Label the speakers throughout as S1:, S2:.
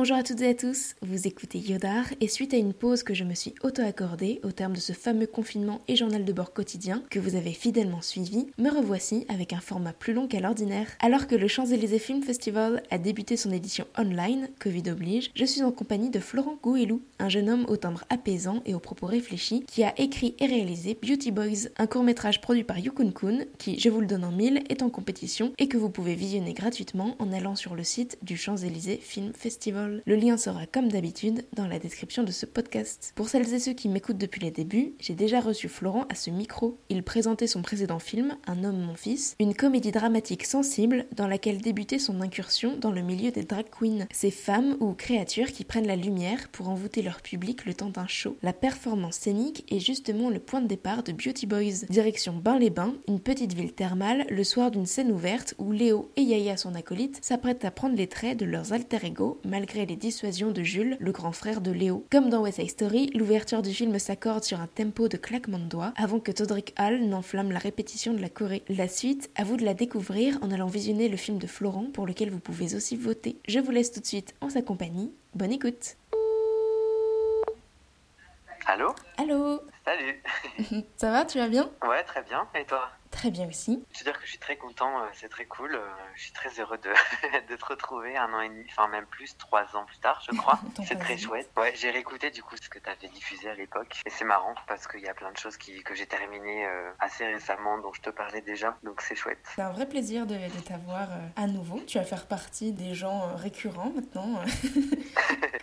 S1: Bonjour à toutes et à tous, vous écoutez Yodar et suite à une pause que je me suis auto-accordée au terme de ce fameux confinement et journal de bord quotidien que vous avez fidèlement suivi, me revoici avec un format plus long qu'à l'ordinaire. Alors que le Champs-Élysées Film Festival a débuté son édition online, Covid oblige, je suis en compagnie de Florent Gouelou, un jeune homme au timbre apaisant et aux propos réfléchis qui a écrit et réalisé Beauty Boys, un court-métrage produit par Yukun Kun qui, je vous le donne en mille, est en compétition et que vous pouvez visionner gratuitement en allant sur le site du Champs-Élysées Film Festival. Le lien sera comme d'habitude dans la description de ce podcast. Pour celles et ceux qui m'écoutent depuis les débuts, j'ai déjà reçu Florent à ce micro. Il présentait son précédent film, Un homme, mon fils, une comédie dramatique sensible dans laquelle débutait son incursion dans le milieu des drag queens, ces femmes ou créatures qui prennent la lumière pour envoûter leur public le temps d'un show. La performance scénique est justement le point de départ de Beauty Boys. Direction Bain-les-Bains, une petite ville thermale, le soir d'une scène ouverte où Léo et Yaya, son acolyte, s'apprêtent à prendre les traits de leurs alter ego malgré les dissuasions de Jules, le grand frère de Léo. Comme dans West Side Story, l'ouverture du film s'accorde sur un tempo de claquement de doigts avant que Todrick Hall n'enflamme la répétition de la Corée. La suite, à vous de la découvrir en allant visionner le film de Florent pour lequel vous pouvez aussi voter. Je vous laisse tout de suite en sa compagnie. Bonne écoute.
S2: Allô?
S1: Allô?
S2: Salut
S1: Ça va, tu vas bien?
S2: Ouais, très bien. Et toi?
S1: Très bien aussi.
S2: Je veux dire que je suis très content, euh, c'est très cool. euh, Je suis très heureux de, de te retrouver un an et demi, enfin même plus, trois ans plus tard, je crois. C'est très
S1: vite.
S2: chouette. Ouais, j'ai réécouté du coup ce que tu avais diffusé à l'époque. Et c'est marrant parce qu'il y a plein de choses qui, que j'ai terminées euh, assez récemment dont je te parlais déjà. Donc c'est chouette.
S1: C'est un vrai plaisir de, de t'avoir euh, à nouveau. Tu vas faire partie des gens euh, récurrents maintenant.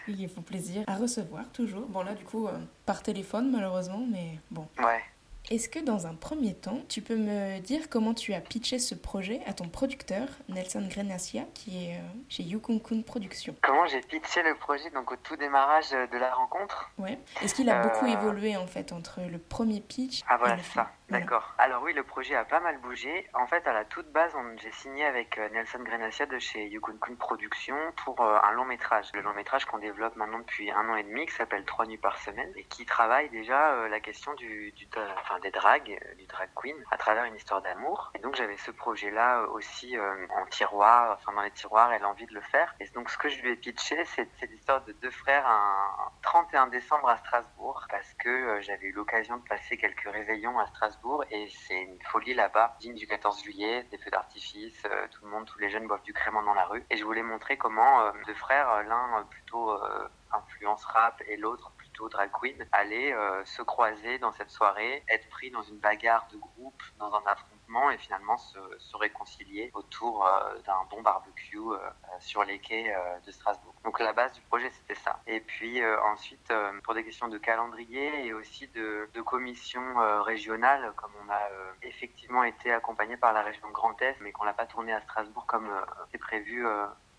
S1: Il faut plaisir à recevoir toujours. Bon là du coup par téléphone malheureusement, mais bon.
S2: Ouais.
S1: Est-ce que dans un premier temps, tu peux me dire comment tu as pitché ce projet à ton producteur, Nelson Grenacia, qui est euh, chez Yukun Kun Productions?
S2: Comment j'ai pitché le projet donc au tout démarrage euh, de la rencontre?
S1: Ouais. Est-ce qu'il a beaucoup
S2: Euh.
S1: évolué en fait entre le premier pitch
S2: Ah
S1: et
S2: voilà,
S1: le
S2: c'est
S1: film
S2: ça. D'accord. Alors oui, le projet a pas mal bougé. En fait, à la toute base, j'ai signé avec euh, Nelson Grenacia de chez Yukun Kun Productions pour euh, un long métrage. Le long métrage qu'on développe maintenant depuis un an et demi, qui s'appelle Trois nuits par semaine, et qui travaille déjà euh, la question du, du enfin, des dragues, du drag queen, à travers une histoire d'amour. Et donc j'avais ce projet-là aussi euh, en tiroir, enfin dans les tiroirs, et l'envie de le faire. Et donc ce que je lui ai pitché, c'est l'histoire de deux frères un 31 décembre à Strasbourg, parce que j'avais eu l'occasion de passer quelques réveillons à Strasbourg, et c'est une folie là-bas, digne du 14 juillet, des feux d'artifice, euh, tout le monde, tous les jeunes boivent du crément dans la rue. Et je voulais montrer comment euh, deux frères, euh, l'un plutôt influence rap et l'autre plutôt drag queen, allaient se croiser dans cette soirée, être pris dans une bagarre de groupe, dans un et finalement se, réconcilier autour euh, d'un bon barbecue euh, sur les quais euh, de Strasbourg. Donc la base du projet c'était ça. Et puis ensuite pour des questions de calendrier et aussi de, de commission régionale, comme on a effectivement été accompagné par la région Grand Est, mais qu'on l'a pas tourné à Strasbourg comme c'est prévu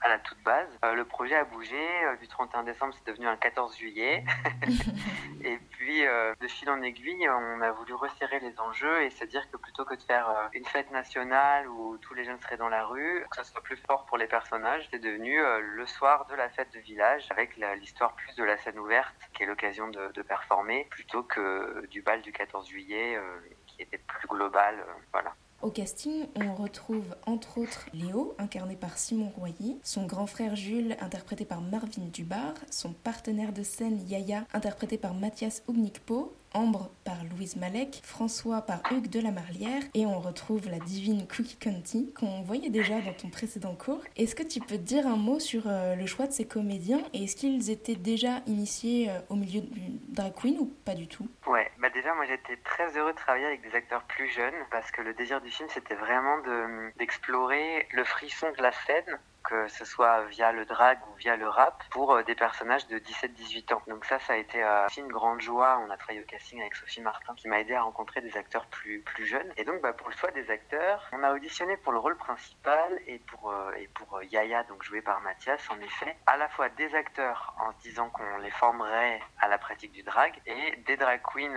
S2: à la toute base. Euh, le projet a bougé. euh, du 31 décembre, c'est devenu un 14 juillet. et puis, euh, de fil en aiguille, on a voulu resserrer les enjeux et se dire que plutôt que de faire euh, une fête nationale où tous les jeunes seraient dans la rue, que ça soit plus fort pour les personnages, c'est devenu le soir de la fête de village avec l'histoire plus de la scène ouverte qui est l'occasion de, de performer plutôt que du bal du 14 juillet qui était plus global. voilà.
S1: Au casting, on retrouve entre autres Léo, incarné par Simon Royer, son grand frère Jules, interprété par Marvin Dubar, son partenaire de scène Yaya, interprété par Mathias Ougnikpo, Ambre par Louise Malek, François par Hugues de la Marlière, et on retrouve la divine Cookie Conti qu'on voyait déjà dans ton précédent cours. Est-ce que tu peux dire un mot sur euh, le choix de ces comédiens et est-ce qu'ils étaient déjà initiés euh, au milieu du drag queen ou pas du tout?
S2: Ouais, bah déjà moi j'étais très heureux de travailler avec des acteurs plus jeunes parce que le désir du film c'était vraiment de- d'explorer le frisson de la scène que ce soit via le drag ou via le rap, pour euh, des personnages de 17-18 ans. Donc ça, ça a été euh, aussi une grande joie. On a travaillé au casting avec Sophie Martin, qui m'a aidé à rencontrer des acteurs plus, plus jeunes. Et donc, bah, pour le choix des acteurs, on a auditionné pour le rôle principal et pour, euh, et pour Yaya, donc joué par Mathias, en effet, à la fois des acteurs en se disant qu'on les formerait à la pratique du drag, et des drag queens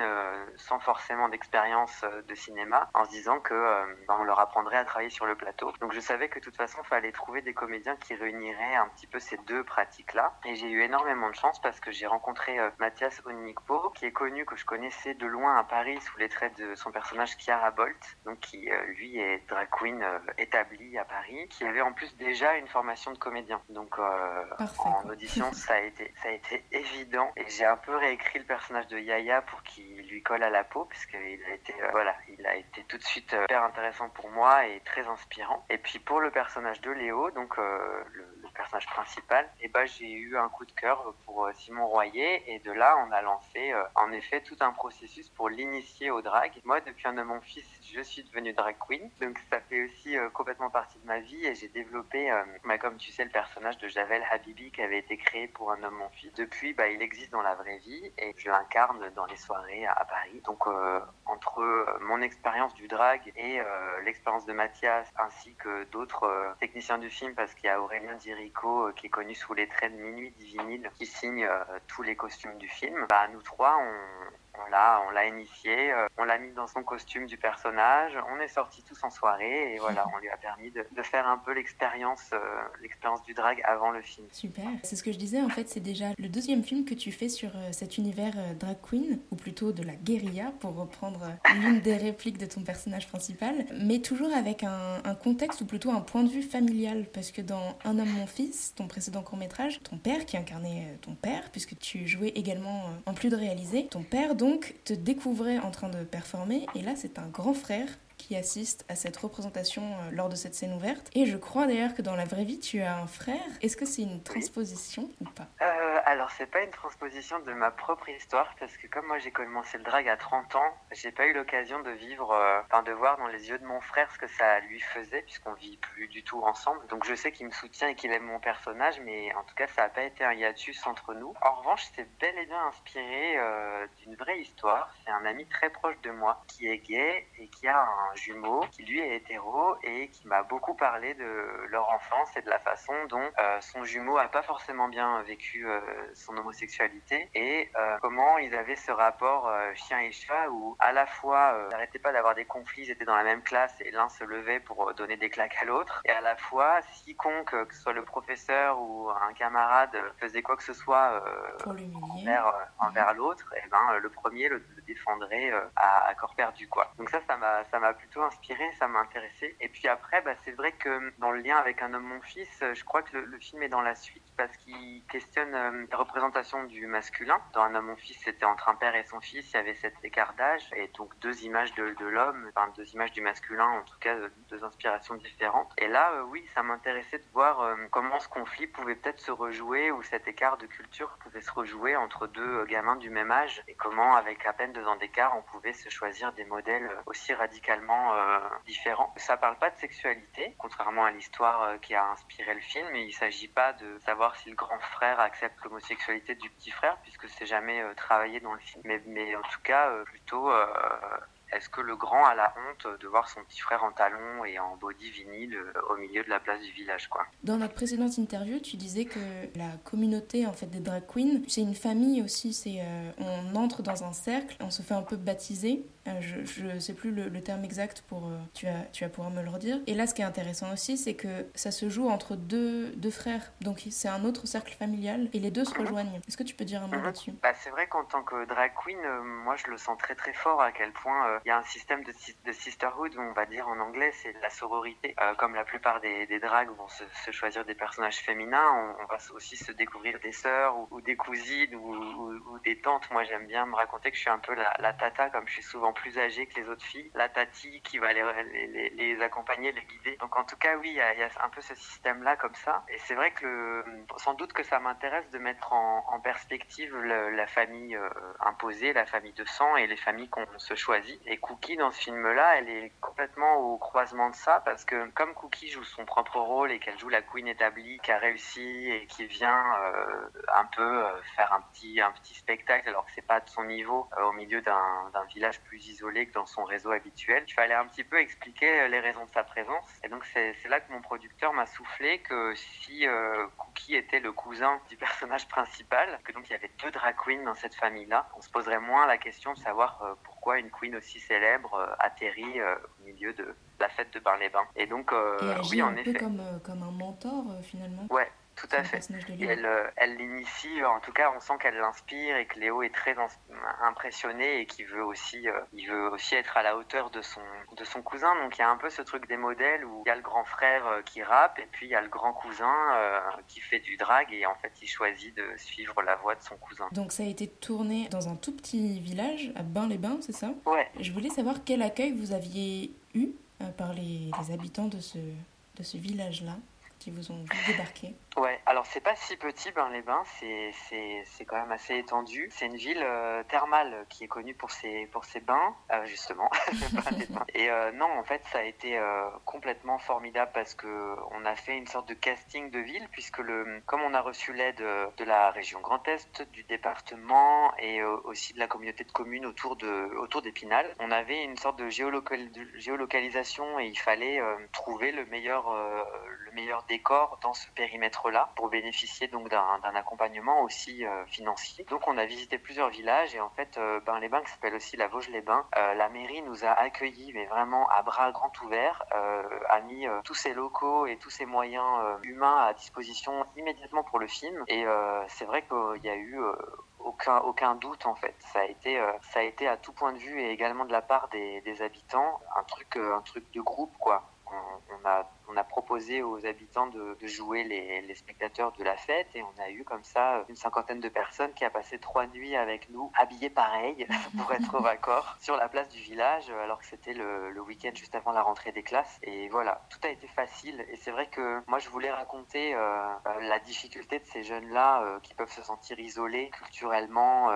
S2: sans forcément d'expérience de cinéma, en se disant que bah, on leur apprendrait à travailler sur le plateau. Donc je savais que de toute façon, il fallait trouver des comédiens qui réunirait un petit peu ces deux pratiques-là. Et j'ai eu énormément de chance parce que j'ai rencontré Mathias Onikpo, qui est connu, que je connaissais de loin à Paris sous les traits de son personnage Chiara Bolt, donc qui lui est drag queen établi à Paris, qui avait en plus déjà une formation de comédien. Donc en audition, ça a été ça a été évident et j'ai un peu réécrit le personnage de Yaya pour qu'il lui colle à la peau parce qu'il a été voilà, il a été tout de suite super intéressant pour moi et très inspirant. Et puis pour le personnage de Léo, donc euh, Euh, le, principal, et eh ben, j'ai eu un coup de cœur pour euh, Simon Royer et de là on a lancé euh, en effet tout un processus pour l'initier au drag. Moi depuis un de mon fils, je suis devenue drag queen, donc ça fait aussi complètement partie de ma vie et j'ai développé, bah, comme tu sais, le personnage de Javel Habibi qui avait été créé pour un homme mon fils. Depuis, bah, il existe dans la vraie vie et je l'incarne dans les soirées à, Paris. Donc entre mon expérience du drag et euh, l'expérience de Mathias ainsi que d'autres euh, techniciens du film parce qu'il y a Aurélien Dirico euh, qui est connu sous les traits de Minuit Divinil qui signe tous les costumes du film. Bah, nous trois, on, on l'a, on l'a initié, euh, on l'a mis dans son costume du personnage, on est sortis tous en soirée et voilà, on lui a permis de, faire un peu l'expérience, euh, l'expérience du drag avant le film.
S1: Super. C'est ce que je disais en fait, c'est déjà le deuxième film que tu fais sur euh, cet univers drag queen ou plutôt de la guérilla pour reprendre l'une des répliques de ton personnage principal, mais toujours avec un, un, contexte ou plutôt un point de vue familial parce que dans Un homme mon fils, ton précédent court métrage, ton père qui incarnait ton père puisque tu jouais également en plus de réaliser, ton père donc te découvrait en train de performer et là c'est un grand frère qui assiste à cette représentation euh, lors de cette scène ouverte. Et je crois d'ailleurs que dans la vraie vie, tu as un frère. Est-ce que c'est une transposition ou pas?
S2: Euh, Alors, c'est pas une transposition de ma propre histoire, parce que comme moi j'ai commencé le drag à 30 ans, j'ai pas eu l'occasion de vivre, euh, enfin de voir dans les yeux de mon frère ce que ça lui faisait, puisqu'on vit plus du tout ensemble. Donc je sais qu'il me soutient et qu'il aime mon personnage, mais en tout cas, ça n'a pas été un hiatus entre nous. En revanche, c'est bel et bien inspiré euh, d'une vraie histoire. C'est un ami très proche de moi qui est gay et qui a un jumeau qui lui est hétéro et qui m'a beaucoup parlé de leur enfance et de la façon dont euh, son jumeau a pas forcément bien vécu son homosexualité et euh, comment ils avaient ce rapport chien et chat où à la fois ils n'arrêtaient pas d'avoir des conflits, ils étaient dans la même classe et l'un se levait pour donner des claques à l'autre et à la fois si quiconque que ce soit le professeur ou un camarade faisait quoi que ce soit envers, envers l'autre et eh ben le premier le, défendrait à, à, corps perdu quoi. Donc ça ça m'a ça m'a plutôt inspiré, ça m'a intéressé. Et puis après, bah, c'est vrai que dans le lien avec Un homme, mon fils, euh, je crois que le, film est dans la suite parce qu'il questionne euh, la représentation du masculin. Dans Un homme, mon fils, c'était entre un père et son fils, il y avait cet écart d'âge et donc deux images de, l'homme, enfin deux images du masculin, en tout cas deux inspirations différentes. Et là, euh, oui, ça m'intéressait de voir comment ce conflit pouvait peut-être se rejouer ou cet écart de culture pouvait se rejouer entre deux gamins du même âge et comment, avec à peine deux ans d'écart, on pouvait se choisir des modèles aussi radicalement euh, différent. Ça parle pas de sexualité, contrairement à l'histoire euh, qui a inspiré le film. Et il s'agit pas de savoir si le grand frère accepte l'homosexualité du petit frère, puisque c'est jamais euh, travaillé dans le film. Mais, mais en tout cas, plutôt est-ce que le grand a la honte de voir son petit frère en talons et en body vinyle au milieu de la place du village quoi
S1: Dans notre précédente interview, tu disais que la communauté en fait des drag queens, c'est une famille aussi, c'est on entre dans un cercle, on se fait un peu baptiser. Euh, je ne sais plus le, terme exact pour euh, tu vas tu vas pouvoir me le redire. Et là ce qui est intéressant aussi c'est que ça se joue entre deux, deux frères. Donc c'est un autre cercle familial et les deux se rejoignent. Est-ce que tu peux dire un mot mhm. là-dessus?
S2: Bah, c'est vrai qu'en tant que drag queen euh, moi je le sens très très fort à quel point il y a un système de, de, sisterhood on va dire en anglais c'est la sororité comme la plupart des, des drags vont se, choisir des personnages féminins on, va aussi se découvrir des sœurs ou, des cousines ou, ou, des tantes moi j'aime bien me raconter que je suis un peu la, la tata comme je suis souvent plus âgées que les autres filles, la tati qui va les, les, les accompagner, les guider. Donc en tout cas, oui, il y, a, un peu ce système-là comme ça. Et c'est vrai que sans doute que ça m'intéresse de mettre en, perspective la famille euh, imposée, la famille de sang et les familles qu'on se choisit. Et Cookie, dans ce film-là, elle est complètement au croisement de ça parce que comme Cookie joue son propre rôle et qu'elle joue la queen établie, qui a réussi et qui vient euh, un peu euh, faire un petit, un petit spectacle alors que c'est pas de son niveau au milieu d'un village plus isolé que dans son réseau habituel. Il fallait un petit peu expliquer euh, les raisons de sa présence. Et donc c'est là que mon producteur m'a soufflé que si euh, Cookie était le cousin du personnage principal, que donc il y avait deux drag queens dans cette famille-là, on se poserait moins la question de savoir euh, pourquoi une queen aussi célèbre atterrit au milieu de, la fête de Bain-les-Bains. Et donc,
S1: oui, en un effet. Peu comme, comme un mentor finalement.
S2: Ouais, tout à fait. elle, euh, elle l'initie, en tout cas, on sent qu'elle l'inspire et que Léo est très impressionné et qu'il veut aussi, euh, il veut aussi être à la hauteur de son, de son cousin. Donc il y a un peu ce truc des modèles où il y a le grand frère euh, qui rappe et puis il y a le grand cousin qui fait du drag et en fait il choisit de suivre la voie de son cousin.
S1: Donc ça a été tourné dans un tout petit village à Bain-les-Bains, c'est ça?
S2: Ouais.
S1: Je voulais savoir quel accueil vous aviez eu par les, les habitants de ce, de ce village-là qui vous ont débarqué
S2: Ouais, alors c'est pas si petit, ben les Bains, c'est, quand même assez étendu. C'est une ville euh, thermale qui est connue pour ses, pour ses bains, euh, justement. Et euh, non, en fait, ça a été complètement formidable parce que on a fait une sorte de casting de ville, puisque le, comme on a reçu l'aide de la région Grand Est, du département et aussi de la communauté de communes autour, de, autour d'Épinal, on avait une sorte de, de géolocalisation et il fallait trouver le meilleur, le meilleur décor dans ce périmètre-là pour bénéficier donc d'un accompagnement aussi euh, financier. Donc on a visité plusieurs villages et en fait euh, ben, les bains qui s'appelle aussi la Vosges-les-Bains, euh, la mairie nous a accueillis mais vraiment à bras grands ouverts, a mis tous ses locaux et tous ses moyens humains à disposition immédiatement pour le film et c'est vrai qu'il y a eu aucun, aucun doute en fait. Ça a été, ça a été à tout point de vue et également de la part des habitants un truc, un truc de groupe quoi. On a proposé aux habitants de, jouer les, spectateurs de la fête et on a eu comme ça une cinquantaine de personnes qui a passé trois nuits avec nous, habillées pareil pour être au raccord sur la place du village alors que c'était le, week-end juste avant la rentrée des classes. Et voilà, tout a été facile et c'est vrai que moi je voulais raconter euh, euh, la difficulté de ces jeunes-là euh, qui peuvent se sentir isolés culturellement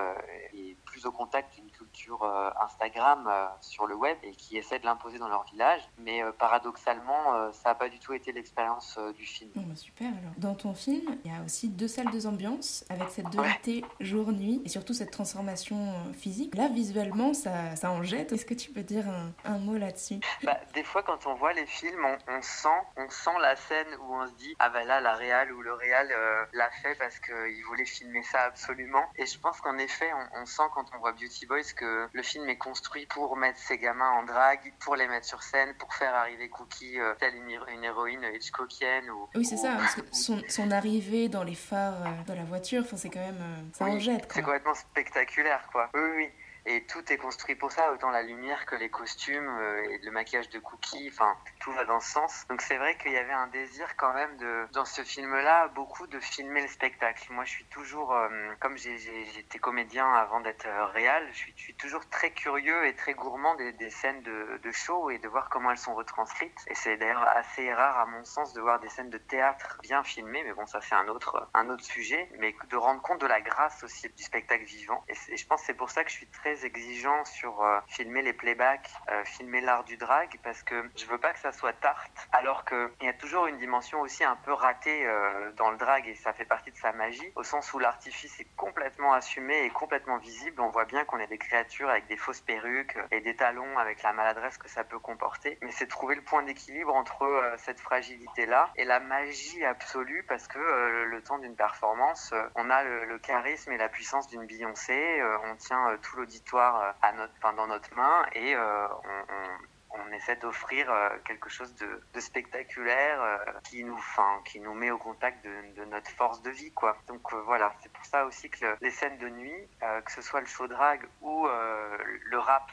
S2: et plus au contact culture Instagram sur le web et qui essaient de l'imposer dans leur village. Mais paradoxalement, ça n'a pas du tout été l'expérience euh, du film.
S1: Oh, bah, super alors. Dans ton film, il y a aussi deux salles, deux ambiances, avec cette dualité jour-nuit et surtout cette transformation euh, physique. Là, visuellement, ça, ça en jette. Est-ce que tu peux dire un, mot là-dessus?
S2: Bah, Des fois, quand on voit les films, on, sent, on sent la scène où on se dit Ah ben là, la réal ou le réal euh, l'a fait parce qu'il voulait filmer ça absolument. Et je pense qu'en effet, on, sent quand on voit Beauty Boys que le film est construit pour mettre ces gamins en drague, pour les mettre sur scène, pour faire arriver Cookie euh, telle une une héroïne Hitchcockienne. Ou,
S1: oui, c'est ça, parce que son, son, arrivée dans les phares euh, de la voiture, c'est quand même. Euh, ça en jette.
S2: C'est complètement spectaculaire, quoi. Oui, oui et tout est construit pour ça, autant la lumière que les costumes euh, et le maquillage de Cookie, enfin tout va dans ce sens. Donc c'est vrai qu'il y avait un désir quand même de, dans ce film-là, beaucoup de filmer le spectacle. Moi je suis toujours, euh, comme j'étais comédien avant d'être euh, réal, je suis, je suis, toujours très curieux et très gourmand des, des scènes de, de, show et de voir comment elles sont retranscrites. Et c'est d'ailleurs assez rare à mon sens de voir des scènes de théâtre bien filmées, mais bon ça c'est un autre, un autre sujet, mais de rendre compte de la grâce aussi du spectacle vivant. Et, je pense c'est pour ça que je suis très exigeant sur euh, filmer les playbacks, euh, filmer l'art du drag, parce que je veux pas que ça soit tarte, alors qu'il y a toujours une dimension aussi un peu ratée euh, dans le drag et ça fait partie de sa magie, au sens où l'artifice est complètement assumé et complètement visible. On voit bien qu'on est des créatures avec des fausses perruques et des talons avec la maladresse que ça peut comporter, mais c'est trouver le point d'équilibre entre cette fragilité-là et la magie absolue, parce que le temps d'une performance, on a le, le, charisme et la puissance d'une Beyoncé, on tient tout l'auditoire euh, à notre, dans notre main et euh, on, on, essaie d'offrir euh, quelque chose de, de spectaculaire qui nous, fin, qui nous met au contact de, de, notre force de vie, quoi. Donc voilà, c'est pour ça aussi que les scènes de nuit, que ce soit le show drag ou le rap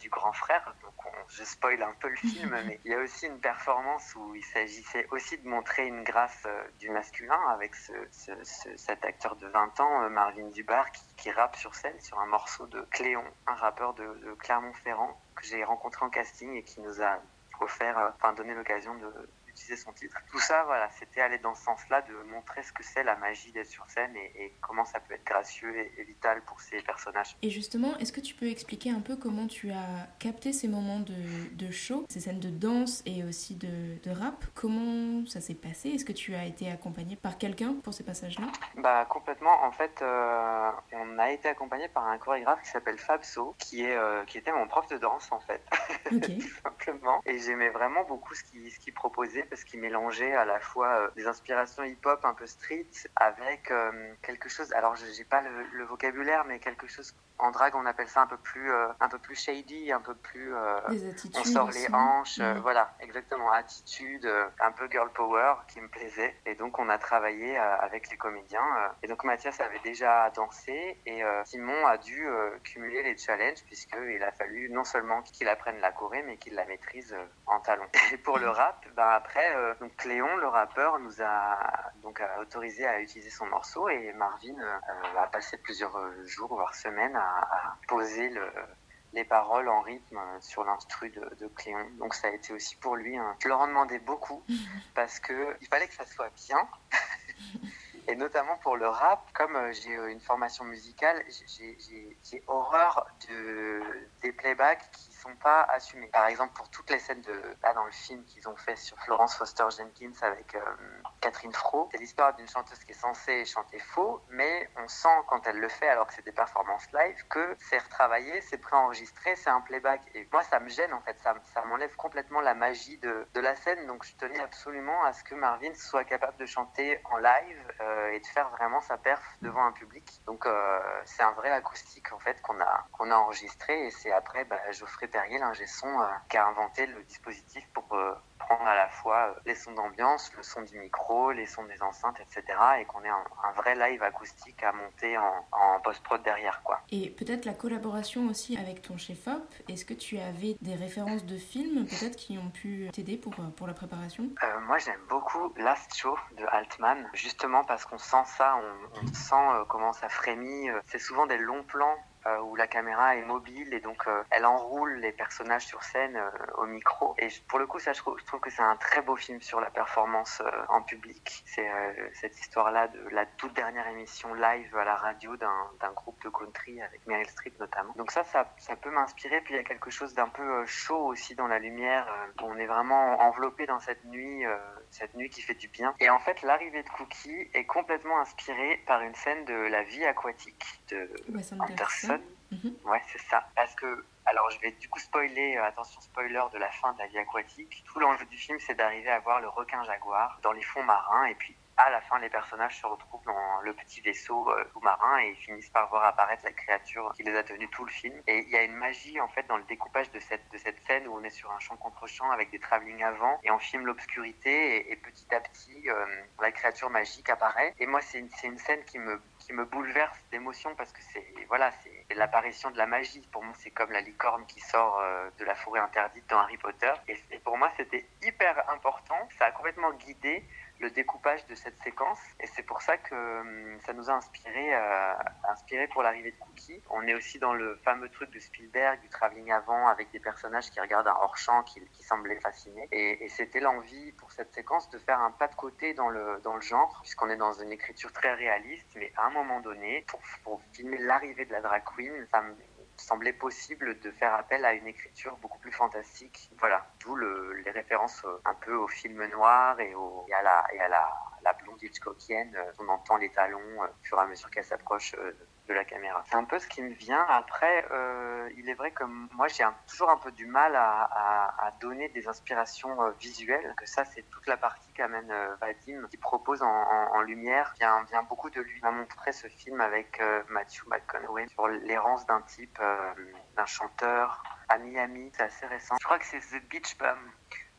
S2: du grand frère, donc je spoil un peu le film, mais il y a aussi une performance où il s'agissait aussi de montrer une grâce du masculin avec ce, ce, cet acteur de 20 ans, Marvin Dubar, qui, qui rappe sur scène sur un morceau de Cléon, un rappeur de, de Clermont-Ferrand que j'ai rencontré en casting et qui nous a offert, euh, enfin donné l'occasion de, son titre. Tout ça, voilà, c'était aller dans ce sens-là de montrer ce que c'est la magie d'être sur scène et, comment ça peut être gracieux et, vital pour ces personnages.
S1: Et justement, est-ce que tu peux expliquer un peu comment tu as capté ces moments de, de show, ces scènes de danse et aussi de, de rap? Comment ça s'est passé? Est-ce que tu as été accompagné par quelqu'un pour ces passages-là?
S2: Bah complètement. En fait, euh, on a été accompagné par un chorégraphe qui s'appelle Fabso, qui est euh, qui était mon prof de danse en fait, tout simplement. Et j'aimais vraiment beaucoup ce qu'il ce qu'il proposait parce qu'il mélangeait à la fois des inspirations hip-hop un peu street avec quelque chose. Alors, je n'ai pas le, le, vocabulaire, mais quelque chose en drague, on appelle ça un peu plus, euh, un peu plus shady, un peu plus.
S1: Euh,
S2: on sort les hanches, euh, voilà, exactement, attitude, un peu girl power qui me plaisait. Et donc, on a travaillé avec les comédiens. et donc, Mathias avait déjà dansé et Simon a dû cumuler les challenges puisqu'il a fallu non seulement qu'il apprenne la choré, mais qu'il la maîtrise en talon. Et pour le rap, ben après, donc Cléon, le rappeur, nous a donc autorisé à utiliser son morceau et Marvin a passé plusieurs jours voire semaines à poser les paroles en rythme sur l'instru de, de, Cléon. Donc ça a été aussi pour lui. Je leur en demandais beaucoup parce que il fallait que ça soit bien. Et notamment pour le rap, comme euh, j'ai euh, une formation musicale, j'ai horreur de, des playbacks qui pas assumés. Par exemple, pour toutes les scènes de là dans le film qu'ils ont fait sur Florence Foster Jenkins avec euh, Catherine Fro, c'est l'histoire d'une chanteuse qui est censée chanter faux, mais on sent quand elle le fait, alors que c'est des performances live, que c'est retravaillé, c'est préenregistré, c'est un playback. Et moi, ça me gêne en fait, ça, m'enlève complètement la magie de, de, la scène. Donc, je tenais absolument à ce que Marvin soit capable de chanter en live euh, et de faire vraiment sa perf devant un public. Donc, euh, c'est un vrai acoustique en fait qu'on a qu'on a enregistré et c'est après bah, Geoffrey Perrier, l'ingé son, euh, qui a inventé le dispositif pour prendre à la fois euh, les sons d'ambiance, le son du micro, les sons des enceintes, etc. et qu'on ait un, vrai live acoustique à monter en, post-prod derrière. quoi.
S1: Et peut-être la collaboration aussi avec ton chef-op, est-ce que tu avais des références de films peut-être qui ont pu t'aider pour, euh, pour la préparation?
S2: Euh, Moi j'aime beaucoup Last Show de Altman, justement parce qu'on sent ça, on, on sent comment ça frémit. C'est souvent des longs plans euh, où la caméra est mobile et donc euh, elle enroule les personnages sur scène euh, au micro. Et pour le coup, ça, je trouve, que c'est un très beau film sur la performance en public. C'est cette histoire-là de la toute dernière émission live à la radio d'un groupe de country avec Meryl Streep notamment. Donc ça, ça, ça peut m'inspirer. Puis il y a quelque chose d'un peu chaud aussi dans la lumière. on est vraiment enveloppé dans cette nuit cette nuit qui fait du bien. Et en fait, l'arrivée de Cookie est complètement inspirée par une scène de la vie aquatique de Anderson. Mhm. Ouais, c'est ça. Parce que, alors je vais du coup spoiler, euh, attention spoiler de la fin de la vie aquatique. Tout l'enjeu du film, c'est d'arriver à voir le requin jaguar dans les fonds marins et puis à la fin, les personnages se retrouvent dans le petit vaisseau euh, sous-marin et finissent par voir apparaître la créature qui les a tenus tout le film. Et il y a une magie en fait dans le découpage de cette, de cette scène où on est sur un champ contre champ avec des travelling avant et on filme l'obscurité et, petit à petit euh, la créature magique apparaît. Et moi, c'est une, une scène qui me qui me bouleverse d'émotion parce que c'est voilà l'apparition de la magie pour moi c'est comme la licorne qui sort euh, de la forêt interdite dans Harry Potter et pour moi c'était hyper important ça a complètement guidé le découpage de cette séquence. Et c'est pour ça que hum, ça nous a inspiré, euh, inspiré pour l'arrivée de Cookie. On est aussi dans le fameux truc de Spielberg, du travelling avant, avec des personnages qui regardent un hors-champ qui, qui semblaient fascinés. Et, c'était l'envie pour cette séquence de faire un pas de côté dans le, dans le genre, puisqu'on est dans une écriture très réaliste, mais à un moment donné, pour, pour filmer l'arrivée de la drag queen, ça me semblait possible de faire appel à une écriture beaucoup plus fantastique. Voilà, d'où les références euh, un peu au film noir et, à la, et à la, la blonde Hitchcockienne. Euh, on entend les talons euh, au fur et à mesure qu'elle s'approche de la caméra. C'est un peu ce qui me vient. Après, euh, il est vrai que moi, j'ai toujours un peu du mal à, donner des inspirations euh, visuelles. Que ça, c'est toute la partie qu'amène euh, Vadim, qui propose en, lumière, vient, vient beaucoup de lui. Il m'a montré ce film avec Matthew McConaughey sur l'errance d'un type, d'un chanteur à Miami. C'est assez récent. Je crois que c'est The Beach Bum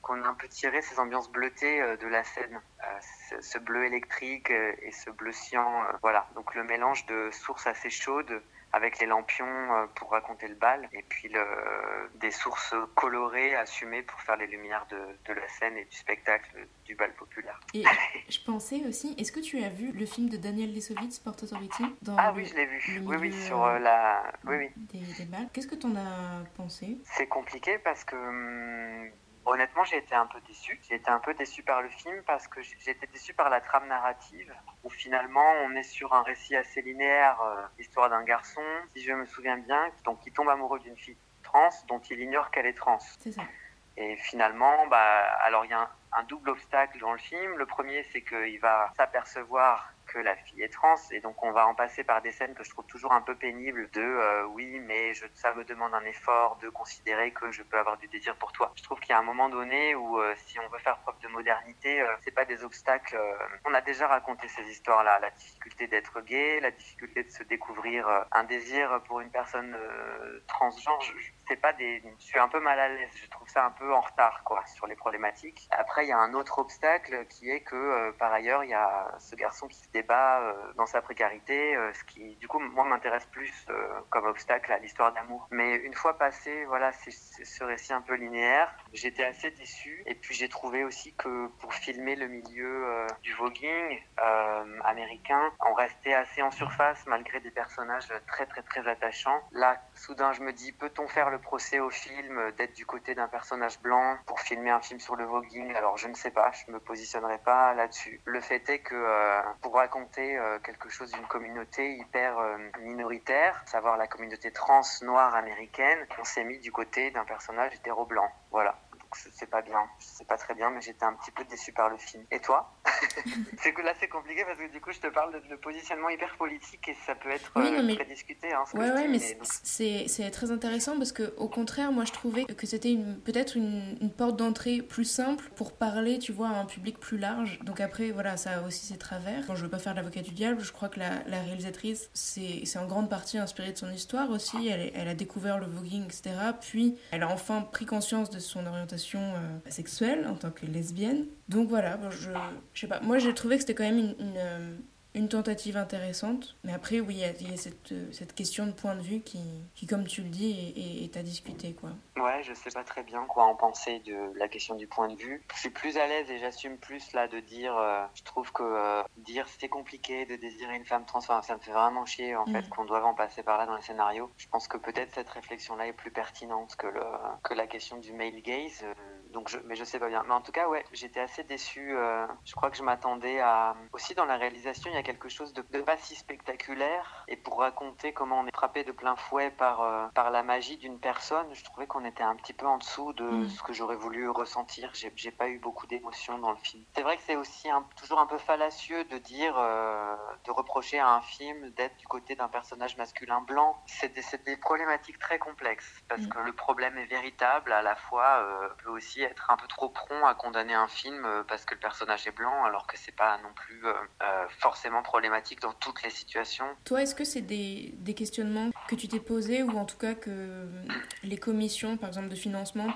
S2: qu'on a un peu tiré ces ambiances bleutées euh, de la scène, euh, ce, bleu électrique euh, et ce bleu cyan. voilà, donc le mélange de sources assez chaudes avec les lampions pour raconter le bal et puis le, des sources colorées assumées pour faire les lumières de, de, la scène et du spectacle du bal populaire.
S1: Et je pensais aussi, est-ce que tu as vu le film de Daniel Lesovitz, Sport Authority
S2: dans Ah oui, je l'ai vu. Oui, oui, sur la. Oui, oui.
S1: Des, des balles. Qu'est-ce que tu en as pensé?
S2: C'est compliqué parce que. Honnêtement, j'ai été un peu déçu. J'ai été un peu déçu par le film parce que j'ai été déçu par la trame narrative où finalement on est sur un récit assez linéaire, euh, l'histoire d'un garçon, si je me souviens bien, donc qui tombe amoureux d'une fille trans dont il ignore qu'elle est trans.
S1: C'est ça.
S2: Et finalement, bah, alors il y a un, un double obstacle dans le film. Le premier, c'est qu'il va s'apercevoir que la fille est trans. Et donc, on va en passer par des scènes que je trouve toujours un peu pénibles de euh, oui, mais je, ça me demande un effort de considérer que je peux avoir du désir pour toi. Je trouve qu'il y a un moment donné où, euh, si on veut faire preuve de modernité, euh, c'est pas des obstacles. on a déjà raconté ces histoires-là, la difficulté d'être gay, la difficulté de se découvrir un désir pour une personne transgenre. Je, c'est pas des, je suis un peu mal à l'aise. Je trouve ça un peu en retard, quoi, sur les problématiques. Après, il y a un autre obstacle qui est que, euh, par ailleurs, il y a ce garçon qui se débat euh, dans sa précarité, euh, ce qui, du coup, moi, m'intéresse plus comme obstacle à l'histoire d'amour. Mais une fois passé, voilà, c'est ce récit un peu linéaire, j'étais assez déçu. Et puis, j'ai trouvé aussi que pour filmer le milieu du voguing américain, on restait assez en surface malgré des personnages très, très, très attachants. Là, soudain, je me dis, peut-on faire le le procès au film d'être du côté d'un personnage blanc pour filmer un film sur le voguing. Alors je ne sais pas, je me positionnerai pas là-dessus. Le fait est que euh, pour raconter euh, quelque chose d'une communauté hyper euh, minoritaire, savoir la communauté trans noire américaine, on s'est mis du côté d'un personnage hétéro blanc. Voilà c'est pas bien, c'est pas très bien, mais j'étais un petit peu déçu par le film. Et toi? là c'est compliqué parce que du coup je te parle de, positionnement hyper politique et ça peut être euh, très discuté. Hein,
S1: ouais, ouais, mais, c'est très intéressant parce que au contraire, moi je trouvais que c'était peut-être une, une, porte d'entrée plus simple pour parler, tu vois, à un public plus large. Donc après, voilà, ça a aussi ses travers. Quand je veux pas faire l'avocat du diable, je crois que la, la réalisatrice, c'est en grande partie inspirée de son histoire aussi. Elle, elle a découvert le voguing, etc. Puis elle a enfin pris conscience de son orientation euh, sexuelle en tant que lesbienne. Donc voilà, je, je sais pas, moi j'ai trouvé que c'était quand même une, euh, une tentative intéressante. Mais après, oui, il y a, cette, cette, question de point de vue qui, qui comme tu le dis, est, à discuter. Quoi.
S2: Ouais, je sais pas très bien quoi en penser de la question du point de vue. Je suis plus à l'aise et j'assume plus là de dire, euh, je trouve que euh, dire c'était compliqué de désirer une femme trans, ça me fait vraiment chier en fait mm. qu'on doive en passer par là dans les scénarios. Je pense que peut-être cette réflexion-là est plus pertinente que, le, que la question du male gaze. Euh, donc je, mais je sais pas bien. Mais en tout cas, ouais, j'étais assez déçu. je crois que je m'attendais à. Aussi dans la réalisation, il y a quelque chose de, pas si spectaculaire. Et pour raconter comment on est frappé de plein fouet par, euh, par la magie d'une personne, je trouvais qu'on était un petit peu en dessous de mm. ce que j'aurais voulu ressentir. J'ai pas eu beaucoup d'émotions dans le film. C'est vrai que c'est aussi un, toujours un peu fallacieux de dire, euh, de reprocher à un film d'être du côté d'un personnage masculin blanc. C'est des, des, problématiques très complexes parce mm. que le problème est véritable. À la fois, euh, peut aussi être un peu trop prompt à condamner un film parce que le personnage est blanc alors que c'est pas non plus forcément problématique dans toutes les situations.
S1: Toi, est-ce que c'est des, des, questionnements que tu t'es posés ou en tout cas que les commissions, par exemple, de financement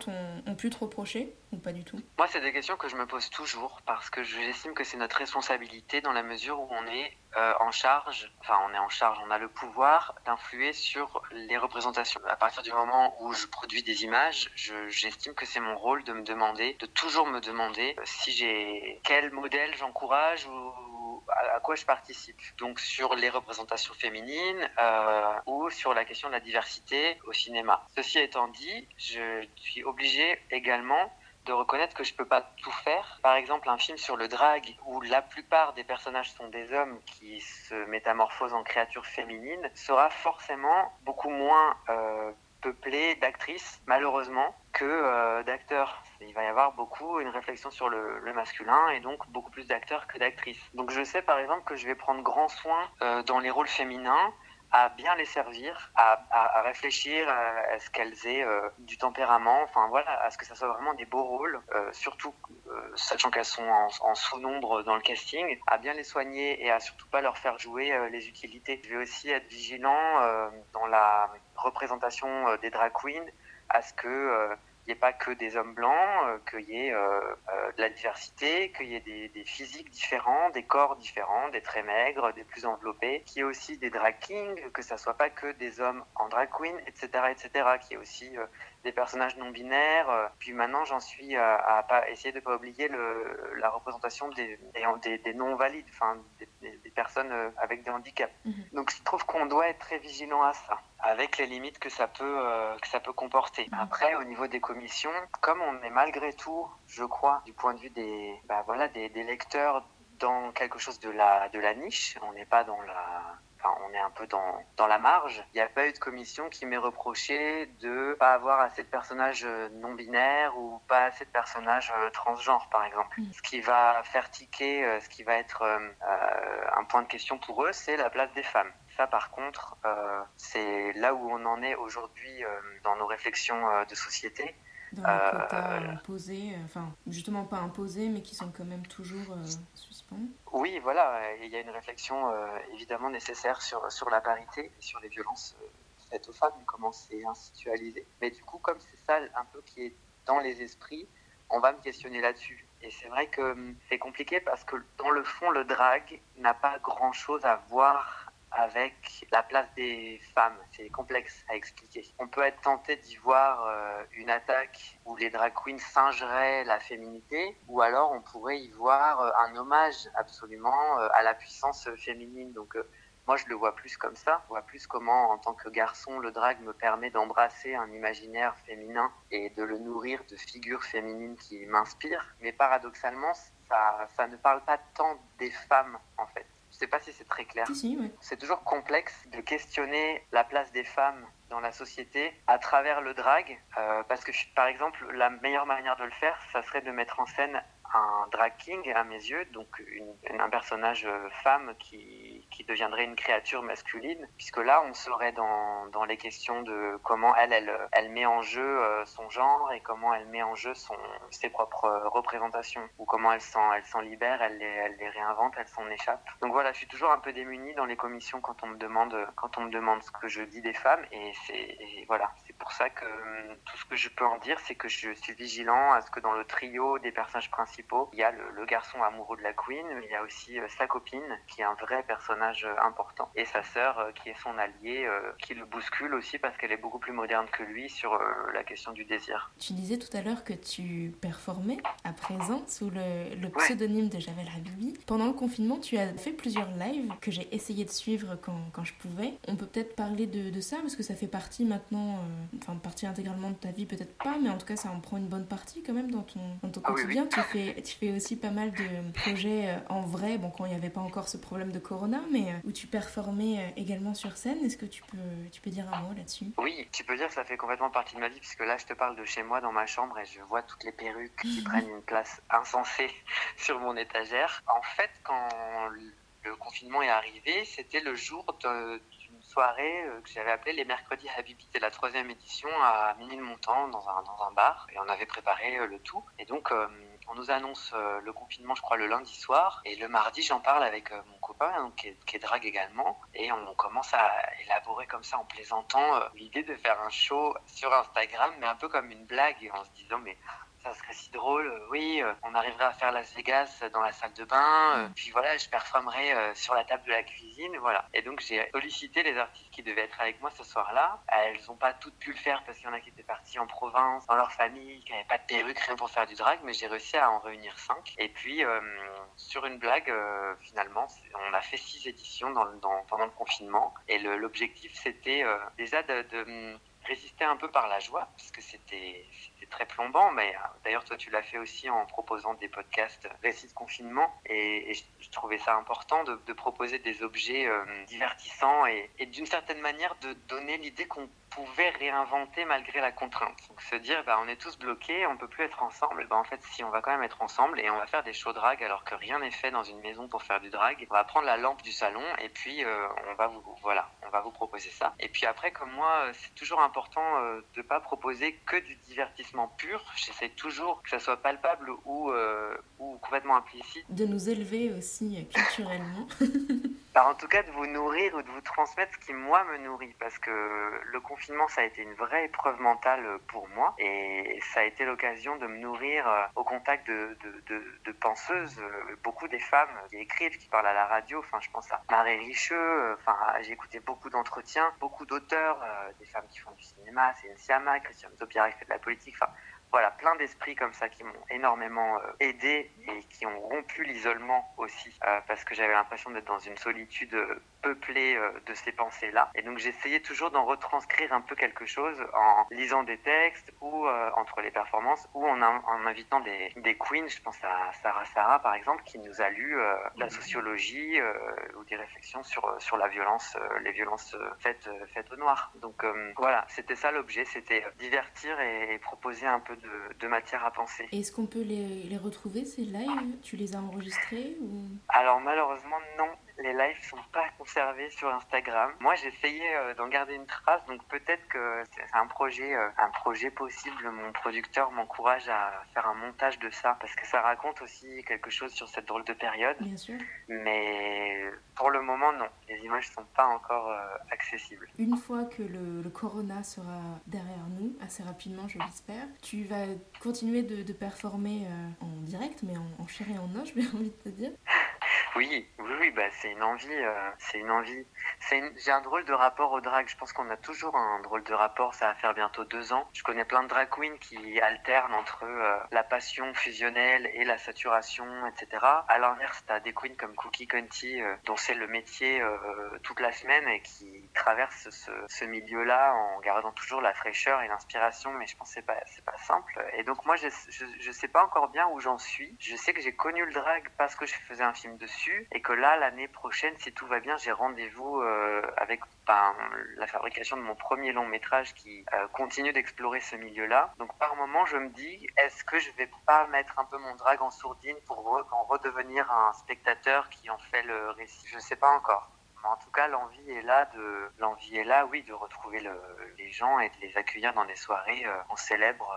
S1: ont pu te reprocher? Ou pas du tout
S2: Moi, c'est des questions que je me pose toujours parce que j'estime que c'est notre responsabilité dans la mesure où on est euh, en charge, enfin on est en charge, on a le pouvoir d'influer sur les représentations. À partir du moment où je produis des images, j'estime que c'est mon rôle de me demander, de toujours me demander si j'ai quel modèle j'encourage ou à, quoi je participe. Donc sur les représentations féminines euh, ou sur la question de la diversité au cinéma. Ceci étant dit, je suis obligé également reconnaître que je peux pas tout faire. Par exemple, un film sur le drag où la plupart des personnages sont des hommes qui se métamorphosent en créatures féminines sera forcément beaucoup moins euh, peuplé d'actrices, malheureusement, que euh, d'acteurs. Il va y avoir beaucoup une réflexion sur le, masculin et donc beaucoup plus d'acteurs que d'actrices. Donc je sais par exemple que je vais prendre grand soin euh, dans les rôles féminins à bien les servir, à, à, réfléchir à, ce qu'elles aient euh, du tempérament, enfin voilà, à ce que ça soit vraiment des beaux rôles, euh, surtout euh, sachant qu'elles sont en, en sous-nombre dans le casting, à bien les soigner et à surtout pas leur faire jouer les utilités. Je vais aussi être vigilant dans la représentation des drag queens à ce que n'y ait pas que des hommes blancs, euh, qu'il y ait euh, euh, de la diversité, qu'il y ait des, physiques différents, des corps différents, des très maigres, des plus enveloppés, qu'il y ait aussi des drag kings, que ça soit pas que des hommes en drag queen, etc., etc., qu'il y ait aussi des personnages non binaires. Puis maintenant, j'en suis à, pas essayer de pas oublier le, la représentation des, des, non valides, enfin des, personnes avec des handicaps. Mhm. Donc je trouve qu'on doit être très vigilant à ça avec les limites que ça peut, euh, que ça peut comporter. Mhm. Après, au niveau des commissions, comme on est malgré tout, je crois, du point de vue des, bah voilà, des, des lecteurs dans quelque chose de la, de la niche, on n'est pas dans la, enfin, on est un peu dans, dans la marge. Il n'y a pas eu de commission qui m'ait reproché de pas avoir assez de personnages non binaires ou pas assez de personnages transgenres, par exemple. Mm. Ce qui va faire tiquer, ce qui va être un point de question pour eux, c'est la place des femmes. Ça, par contre, c'est là où on en est aujourd'hui dans nos réflexions de société
S1: dans les quotas euh, imposés, euh, enfin justement pas imposés, mais qui sont quand même toujours euh, suspendus.
S2: Oui, voilà, il y a une réflexion évidemment nécessaire sur, sur la parité et sur les violences faites aux femmes, comment c'est institutionnalisé. Mais du coup, comme c'est ça un peu qui est dans les esprits, on va me questionner là-dessus. Et c'est vrai que hum, c'est compliqué parce que dans le fond, le drag n'a pas grand-chose à voir avec la place des femmes. C'est complexe à expliquer. On peut être tenté d'y voir euh, une attaque où les drag queens singeraient la féminité, ou alors on pourrait y voir euh, un hommage absolument euh, à la puissance féminine. Donc moi, je le vois plus comme ça. Je vois plus comment, en tant que garçon, le drag me permet d'embrasser un imaginaire féminin et de le nourrir de figures féminines qui m'inspirent. Mais paradoxalement, ça, ça ne parle pas tant des femmes, en fait. Je sais pas si c'est très clair. C'est toujours complexe de questionner la place des femmes dans la société à travers le drag, euh, parce que par exemple, la meilleure manière de le faire, ça serait de mettre en scène un drag king à mes yeux, donc un personnage euh, femme qui, qui, deviendrait une créature masculine, puisque là on serait dans, dans les questions de comment elle, elle, elle met en jeu euh, son genre et comment elle met en jeu son, ses propres euh, représentations, ou comment elle s'en, elle s'en libère, elle les, elle les réinvente, elle s'en échappe. Donc voilà, je suis toujours un peu démunie dans les commissions quand on me demande, quand on me demande ce que je dis des femmes, et c'est voilà, c'est pour ça que hum, tout ce que je peux en dire, c'est que je suis vigilant à ce que dans le trio des personnages principaux il y a le, garçon amoureux de la Queen, mais il y a aussi euh, sa copine, qui est un vrai personnage euh, important, et sa sœur, euh, qui est son alliée, qui le bouscule aussi parce qu'elle est beaucoup plus moderne que lui sur la question du désir.
S1: Tu disais tout à l'heure que tu performais à présent sous le, pseudonyme de Javel Habibi. Pendant le confinement, tu as fait plusieurs lives que j'ai essayé de suivre quand, je pouvais. On peut peut-être parler de, ça parce que ça fait partie maintenant, enfin partie intégralement de ta vie, peut-être pas, mais en tout cas ça en prend une bonne partie quand même dans ton, ton ah quotidien. Tu fais tu fais aussi pas mal de projets euh, en vrai, bon, quand il n'y avait pas encore ce problème de corona, mais euh, où tu performais euh, également sur scène. Est-ce que tu peux, tu peux dire un mot là-dessus?
S2: Oui, tu peux dire que ça fait complètement partie de ma vie, puisque là, je te parle de chez moi dans ma chambre et je vois toutes les perruques qui prennent une place insensée sur mon étagère. En fait, quand le confinement est arrivé, c'était le jour d'une soirée que j'avais appelée les mercredis Habibi. C'était la troisième édition à Ménilmontant dans un, dans un bar et on avait préparé le tout. Et donc, on nous annonce euh, le confinement, je crois, le lundi soir. Et le mardi, j'en parle avec euh, mon copain, qui, est, drague également. Et on commence à élaborer comme ça, en plaisantant, euh, l'idée de faire un show sur Instagram, mais un peu comme une blague, en se disant, mais ça serait si drôle. Euh, oui, euh, on arriverait à faire Las Vegas dans la salle de bain. Euh, mm. puis voilà, je performerais sur la table de la cuisine. Voilà. Et donc j'ai sollicité les artistes qui devaient être avec moi ce soir-là. Elles n'ont pas toutes pu le faire parce qu'il y en a qui étaient partis en province, dans leur famille, qui n'avaient pas de perruque, rien pour faire du drag. Mais j'ai réussi à en réunir cinq. Et puis sur une blague, finalement, on a fait six éditions dans, pendant le confinement. Et l'objectif, c'était déjà de, de résister un peu par la joie, parce que c'était très plombant, mais euh, d'ailleurs toi tu l'as fait aussi en proposant des podcasts récits de confinement, et, je, trouvais ça important de, proposer des objets euh, divertissants et, et d'une certaine manière de donner l'idée qu'on pouvait réinventer malgré la contrainte. Donc se dire, bah, on est tous bloqués, on peut plus être ensemble. Bah, en fait, si on va quand même être ensemble et on va faire des shows drag alors que rien n'est fait dans une maison pour faire du drag, on va prendre la lampe du salon et puis euh, on va vous, voilà, on va vous proposer ça. Et puis après, comme moi, c'est toujours important euh, de pas proposer que du divertissement pur. J'essaie toujours que ça soit palpable ou, euh, ou complètement implicite.
S1: De nous élever aussi culturellement.
S2: Bah, en tout cas, de vous nourrir ou de vous transmettre ce qui, moi, me nourrit. Parce que le confinement, ça a été une vraie épreuve mentale pour moi. Et ça a été l'occasion de me nourrir euh, au contact de, penseuses, euh, beaucoup des femmes qui écrivent, qui parlent à la radio. Enfin, je pense à Marie Richeux. Euh, enfin, j'ai écouté beaucoup d'entretiens, beaucoup d'auteurs, des femmes qui font du cinéma, c'est Siama, Christiane Taubira qui fait de la politique. Enfin, voilà, plein d'esprits comme ça qui m'ont énormément euh, aidé et qui ont rompu l'isolement aussi, euh, parce que j'avais l'impression d'être dans une solitude euh, peuplée de ces pensées-là. Et donc j'essayais toujours d'en retranscrire un peu quelque chose en lisant des textes ou entre les performances ou en, en invitant des, des, queens. Je pense à Sarah Sarah par exemple, qui nous a lu la sociologie ou des réflexions sur sur la violence, les violences faites faites au noir. Donc voilà, c'était ça l'objet, c'était divertir et, et proposer un peu de, matière à penser.
S1: Est-ce qu'on peut les, les retrouver ces lives? Tu les as enregistrés ou...
S2: Alors malheureusement non les lives sont pas conservés sur Instagram. Moi, j'ai essayé euh, d'en garder une trace, donc peut-être que c'est un projet, euh, un projet possible. Mon producteur m'encourage à faire un montage de ça parce que ça raconte aussi quelque chose sur cette drôle de période.
S1: Bien sûr.
S2: Mais pour le moment, non. Les images sont pas encore euh, accessibles.
S1: Une fois que le, corona sera derrière nous, assez rapidement, je l'espère, tu vas continuer de, performer en direct, mais en, en chair et en os, j'ai envie de te dire.
S2: Oui, oui, oui, bah c'est une envie, euh, c'est une envie. C'est j'ai un drôle de rapport au drag. Je pense qu'on a toujours un drôle de rapport. Ça va faire bientôt deux ans. Je connais plein de drag queens qui alternent entre euh, la passion fusionnelle et la saturation, etc. À l'inverse, t'as des queens comme Cookie Conti, euh, dont c'est le métier toute la semaine et qui traversent ce, ce milieu-là en gardant toujours la fraîcheur et l'inspiration. Mais je pense que c'est pas, pas simple. Et donc moi, je, je, je sais pas encore bien où j'en suis. Je sais que j'ai connu le drag parce que je faisais un film dessus et que là, l'année prochaine, si tout va bien, j'ai rendez-vous euh, avec ben, la fabrication de mon premier long métrage qui euh, continue d'explorer ce milieu-là. Donc par moment, je me dis, est-ce que je vais pas mettre un peu mon drag en sourdine pour en redevenir un spectateur qui en fait le récit? Je sais pas encore. Mais en tout cas, l'envie est là de, l'envie est là, oui, de retrouver les gens et de les accueillir dans des soirées. Euh, célèbre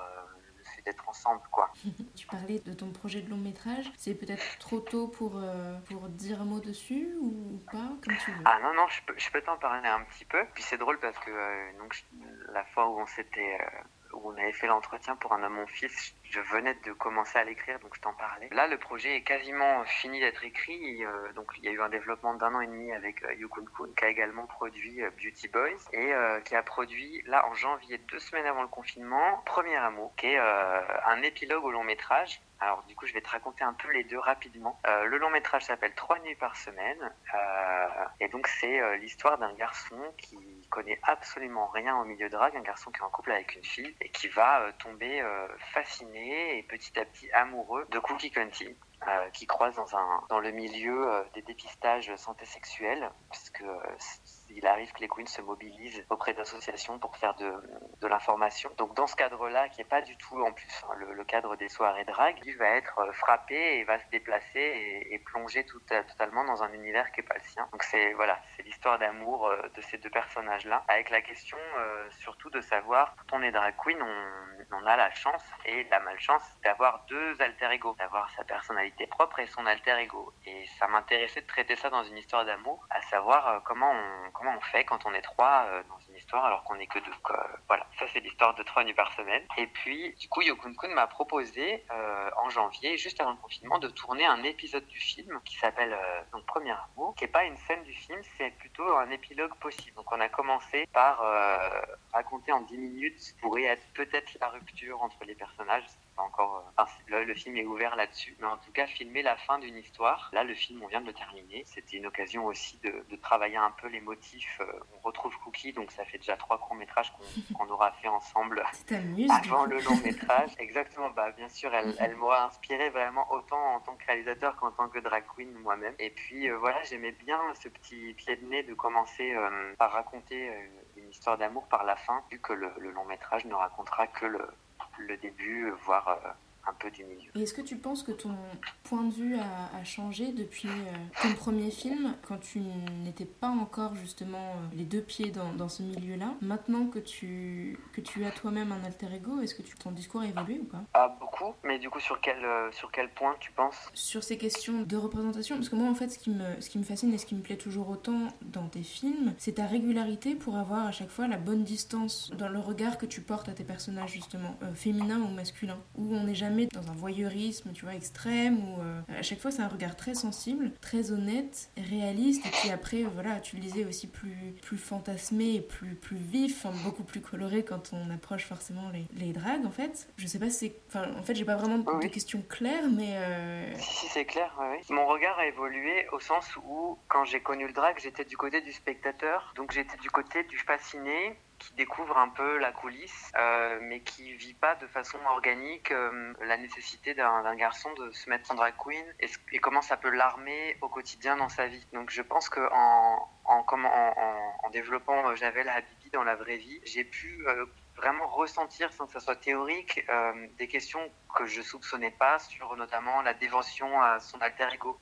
S2: d'être ensemble, quoi.
S1: tu parlais de ton projet de long métrage. C'est peut-être trop tôt pour, euh, pour dire un mot dessus ou pas, comme tu veux.
S2: Ah non, non, je peux, je peux t'en parler un petit peu. Puis c'est drôle parce que euh, donc, la fois où on s'était... Euh, où on avait fait l'entretien pour un homme mon fils, je venais de commencer à l'écrire, donc je t'en parlais. Là, le projet est quasiment fini d'être écrit. Euh, donc, il y a eu un développement d'un an et demi avec euh, Yukun Kun, qui a également produit euh, Beauty Boys et qui a produit, là, en janvier, deux semaines avant le confinement, Premier Amour, qui est un épilogue au long métrage alors du coup, je vais te raconter un peu les deux rapidement. Euh, le long métrage s'appelle Trois nuits par semaine, euh, et donc c'est euh, l'histoire d'un garçon qui connaît absolument rien au milieu de drague, un garçon qui est en couple avec une fille et qui va tomber fasciné et petit à petit amoureux de Cookie Conti. qui croise dans le milieu des dépistages santé sexuelle, puisque il arrive que les queens se mobilisent auprès d'associations pour faire de, l'information. Donc dans ce cadre-là, qui n'est pas du tout en plus hein, le, cadre des soirées drag, il va être euh, frappé et va se déplacer et, et plonger tout, euh, totalement dans un univers qui n'est pas le sien. Donc c'est voilà, c'est l'histoire d'amour euh, de ces deux personnages-là, avec la question surtout de savoir, quand on est drag queen, on, on a la chance et la malchance d'avoir deux alter ego, d'avoir sa personnalité propre et son alter ego. Et ça m'intéressait de traiter ça dans une histoire d'amour, à savoir comment on comment on fait quand on est trois euh, dans une histoire alors qu'on n'est que deux. Voilà, ça c'est l'histoire de trois nuits par semaine. Et puis, du coup, Yokun Kun m'a proposé euh, en janvier, juste avant le confinement, de tourner un épisode du film qui s'appelle euh, Premier Amour, qui n'est pas une scène du film, c'est plutôt un épilogue possible. Donc on a commencé par raconter en 10 minutes pourrait être peut-être la rupture entre les personnages encore. Euh, le, film est ouvert là-dessus, mais en tout cas, filmer la fin d'une histoire. Là, le film, on vient de le terminer. C'était une occasion aussi de, travailler un peu les motifs. Euh, on retrouve Cookie, donc ça fait déjà trois courts métrages qu'on aura fait ensemble avant le long métrage. Exactement. Bah, bien sûr, elle, elle m'aura inspiré vraiment autant en tant que réalisateur qu'en tant que drag queen moi-même. Et puis euh, voilà, j'aimais bien ce petit pied de nez de commencer par raconter une histoire d'amour par la fin, vu que le long métrage ne racontera que le, le début, voire euh, un peu du milieu.
S1: Et est-ce que tu penses que ton point de vue a, changé depuis euh, ton premier film, quand tu n'étais pas encore justement euh, les deux pieds dans, dans ce milieu-là? Maintenant que tu, que tu as toi-même un alter ego, est-ce que tu, ton discours a évolué ou pas?
S2: Ah, beaucoup. Mais du coup, sur quel, euh, sur quel point tu penses?
S1: Sur ces questions de représentation. Parce que moi, en fait, ce qui, me, ce qui me fascine et ce qui me plaît toujours autant dans tes films, c'est ta régularité pour avoir à chaque fois la bonne distance dans le regard que tu portes à tes personnages, justement, féminins ou masculins, où on n'est jamais jamais dans un voyeurisme, tu vois, extrême, ou à chaque fois c'est un regard très sensible, très honnête, réaliste, et puis après, voilà, tu le disais aussi plus, plus fantasmé, plus, plus vif, beaucoup plus coloré quand on approche forcément les, les dragues, en fait. Je sais pas si c'est... Enfin, en fait, j'ai pas vraiment de questions claires, mais...
S2: Si, si, c'est clair, oui. Mon regard a évolué au sens où, quand j'ai connu le drag, j'étais du côté du spectateur, donc j'étais du côté du fasciné, qui découvre un peu la coulisse, euh, mais qui vit pas de façon organique euh, la nécessité d'un garçon de se mettre en drag queen et, comment ça peut l'armer au quotidien dans sa vie. Donc je pense que en, en, en, en développant euh, Javel Habibi dans la vraie vie, j'ai pu vraiment ressentir, sans que ça soit théorique, des questions que je soupçonnais pas sur notamment la dévotion à son alter ego,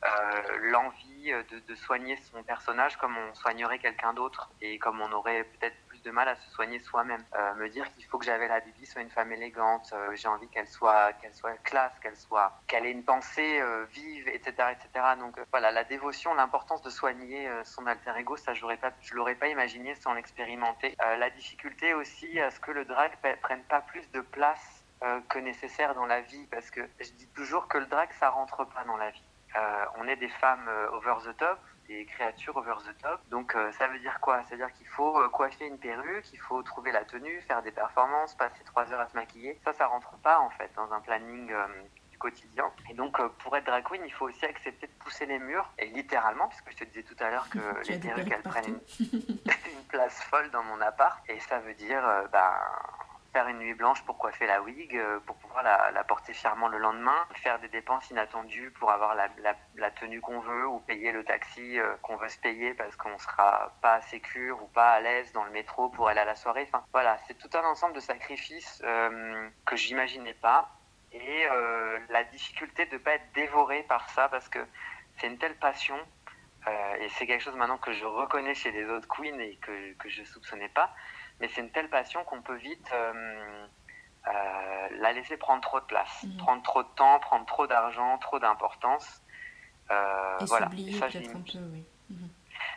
S2: l'envie de, de, soigner son personnage comme on soignerait quelqu'un d'autre et comme on aurait peut-être de mal à se soigner soi-même. Euh, me dire qu'il faut que j'avais la Bibi soit une femme élégante, euh, j'ai envie qu'elle soit, qu'elle soit classe, qu'elle soit, qu'elle ait une pensée euh, vive, etc., etc. Donc voilà, la dévotion, l'importance de soigner son alter ego, ça je pas, je l'aurais pas imaginé sans l'expérimenter. la difficulté aussi à ce que le drag prenne pas plus de place que nécessaire dans la vie, parce que je dis toujours que le drag ça rentre pas dans la vie. on est des femmes over the top, des créatures over the top. Donc euh, ça veut dire quoi? Ça veut dire qu'il faut euh, coiffer une perruque, il faut trouver la tenue, faire des performances, passer trois heures à se maquiller. Ça, ça rentre pas en fait dans un planning euh, du quotidien. Et donc pour être drag queen, il faut aussi accepter de pousser les murs, et littéralement, puisque je te disais tout à l'heure que les perruques, elles prennent une, place folle dans mon appart. Et ça veut dire, bah faire une nuit blanche pour coiffer la wig, euh, pour pouvoir la, porter fièrement le lendemain, faire des dépenses inattendues pour avoir la, tenue qu'on veut ou payer le taxi euh, qu'on veut se payer parce qu'on sera pas sécure ou pas à l'aise dans le métro pour aller à la soirée. Enfin, voilà, c'est tout un ensemble de sacrifices euh, que j'imaginais pas et la difficulté de ne pas être dévoré par ça parce que c'est une telle passion et c'est quelque chose maintenant que je reconnais chez les autres queens et que, que je soupçonnais pas mais c'est une telle passion qu'on peut vite euh, euh, la laisser prendre trop de place, mhm. prendre trop de temps, prendre trop d'argent, trop d'importance.
S1: Euh, et voilà. peut-être un peu, oui.
S2: Mhm.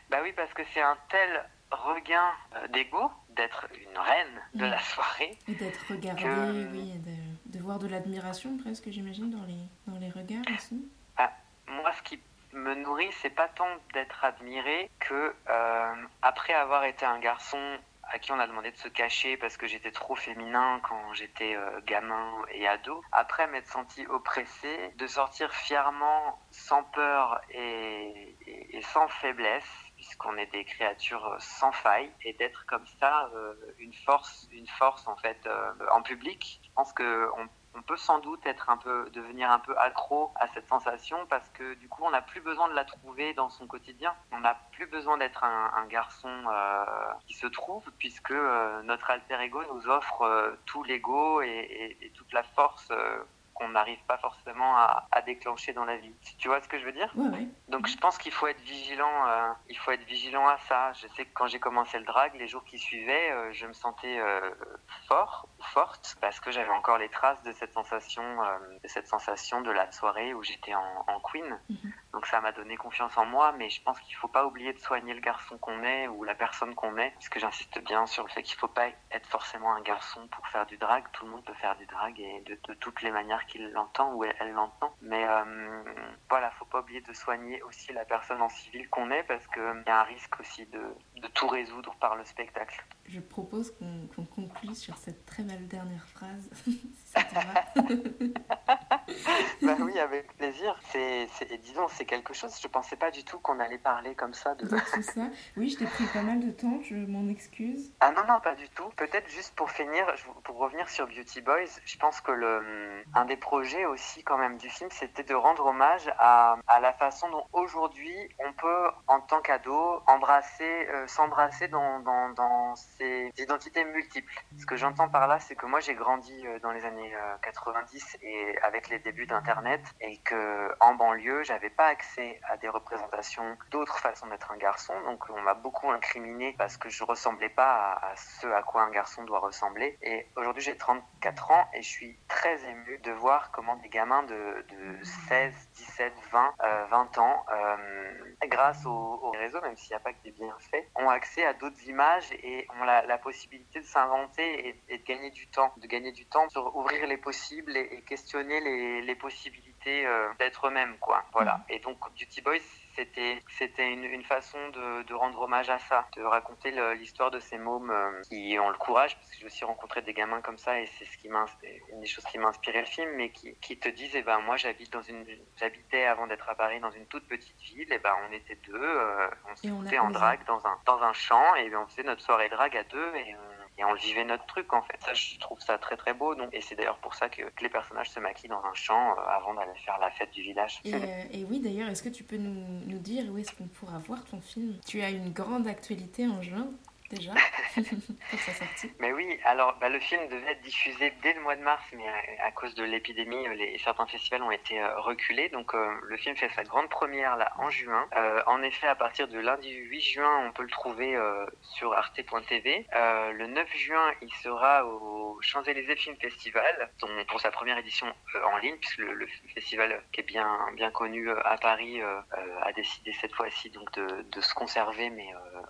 S2: Bah oui, parce que c'est un tel regain d'ego d'être une reine de la soirée.
S1: Et d'être regardée, oui, de, voir de l'admiration presque, j'imagine, dans les, dans les regards aussi.
S2: Ah, moi, ce qui me nourrit, c'est pas tant d'être admiré que, après avoir été un garçon à qui on a demandé de se cacher parce que j'étais trop féminin quand j'étais euh, gamin et ado. Après m'être senti oppressé, de sortir fièrement, sans peur et, sans faiblesse, puisqu'on est des créatures sans faille, et d'être comme ça euh, une force, une force en fait euh, en public. Je pense que on peut sans doute être un peu, devenir un peu accro à cette sensation parce que du coup, on n'a plus besoin de la trouver dans son quotidien. On n'a plus besoin d'être un, garçon euh, qui se trouve puisque euh, notre alter ego nous offre euh, tout l'ego et, toute la force qu'on n'arrive pas forcément à, déclencher dans la vie. Tu vois ce que je veux dire Donc je pense qu'il faut être vigilant. Euh, il faut être vigilant à ça. Je sais que quand j'ai commencé le drag, les jours qui suivaient, euh, je me sentais euh, fort ou forte parce que j'avais encore les traces de cette sensation, de cette sensation de la soirée où j'étais en, queen. Mhm. Donc ça m'a donné confiance en moi, mais je pense qu'il ne faut pas oublier de soigner le garçon qu'on est ou la personne qu'on est, parce que j'insiste bien sur le fait qu'il ne faut pas être forcément un garçon pour faire du drag. Tout le monde peut faire du drag et de, toutes les manières qu'il l'entend ou elle l'entend. Mais euh, voilà, faut pas oublier de soigner aussi la personne en civil qu'on est parce qu'il y a un risque aussi de, de, tout résoudre par le spectacle.
S1: Je propose qu'on conclue sur cette très belle dernière phrase.
S2: bah oui, avec plaisir. C'est, disons, c'est quelque chose. Je pensais pas du tout qu'on allait parler comme ça de.
S1: tout ça. Oui, je t'ai pris pas mal de temps. Je m'en excuse.
S2: Ah non non, pas du tout. Peut-être juste pour finir, pour revenir sur Beauty Boys, je pense que le un des projets aussi quand même du film, c'était de rendre hommage à, à la façon dont aujourd'hui on peut, en tant qu'ado, embrasser, euh, s'embrasser dans, dans, dans ces identités multiples. Ce que j'entends par là, c'est que moi j'ai grandi euh, dans les années 90 euh, et avec les débuts d'Internet et que en banlieue, j'avais pas accès à des représentations d'autres façons d'être un garçon. Donc on m'a beaucoup incriminé parce que je ressemblais pas à, ce à quoi un garçon doit ressembler. Et aujourd'hui j'ai 34 ans et je suis très ému de voir comment des gamins de, de 16, 17, 20, 20 ans, euh, grâce aux, réseaux, même s'il n'y a pas que des bienfaits, ont accès à d'autres images et ont la, possibilité de s'inventer et, de gagner du temps, de gagner du temps sur ouvrir ouvrir les possibles et, questionner les, les possibilités euh, d'être eux-mêmes, quoi. Voilà. Mm. Et donc, Beauty Boys, c'était c'était une, une, façon de, de, rendre hommage à ça, de raconter l'histoire de ces mômes euh, qui ont le courage, parce que j'ai aussi rencontré des gamins comme ça, et c'est ce qui m'a une des choses qui m'a inspiré le film, mais qui, qui te disent, eh ben moi j'habite dans une, j'habitais avant d'être à Paris dans une toute petite ville, et ben on était deux, euh, on se en drague dans un dans un champ, et on faisait notre soirée drague à deux, et on et on vivait notre truc en fait. Ça, je trouve ça très très beau. Donc, et c'est d'ailleurs pour ça que, les personnages se maquillent dans un champ euh, avant d'aller faire la fête du village.
S1: Et, euh, oui, d'ailleurs, est-ce que tu peux nous, nous dire où est-ce qu'on pourra voir ton film? Tu as une grande actualité en juin déjà pour sa sortie.
S2: Mais oui, alors bah, le film devait être diffusé dès le mois de mars, mais à, cause de l'épidémie, les, certains festivals ont été euh, reculés. Donc euh, le film fait sa grande première là en juin. Euh, en effet, à partir du lundi 8 juin, on peut le trouver sur arte.tv. le 9 juin, il sera au Champs-Élysées Film Festival, pour sa première édition en ligne, puisque le, festival qui est bien, bien connu à Paris a décidé cette fois-ci donc de, de, se conserver, mais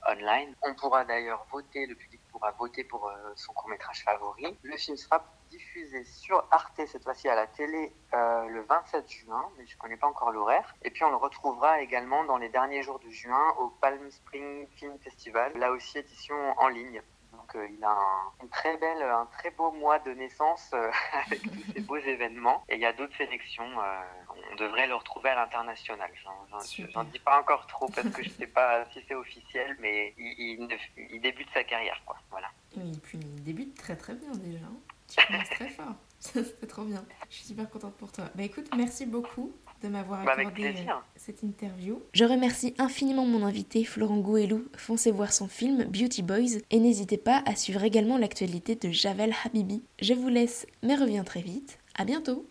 S2: online. On pourra d'ailleurs voter, le public pourra voter pour euh, son court métrage favori. Le film sera diffusé sur Arte cette fois-ci à la télé euh, le 27 juin, mais je ne connais pas encore l'horaire. Et puis on le retrouvera également dans les derniers jours de juin au Palm Spring Film Festival, là aussi édition en ligne. Donc euh, il a un, très belle, un très beau mois de naissance avec tous ces beaux événements. Et il y a d'autres sélections on devrait le retrouver à l'international. J'en dis pas encore trop parce que je sais pas si c'est officiel, mais il, débute sa carrière, quoi. Voilà.
S1: Et puis il débute très très bien déjà. Hein. Tu commences très fort. C'est trop bien. Je suis super contente pour toi. Bah écoute, merci beaucoup de m'avoir bah, accordé euh, cette interview. Je remercie infiniment mon invité Florent Gouelou. Foncez voir son film Beauty Boys et n'hésitez pas à suivre également l'actualité de Javel Habibi. Je vous laisse, mais reviens très vite. À bientôt.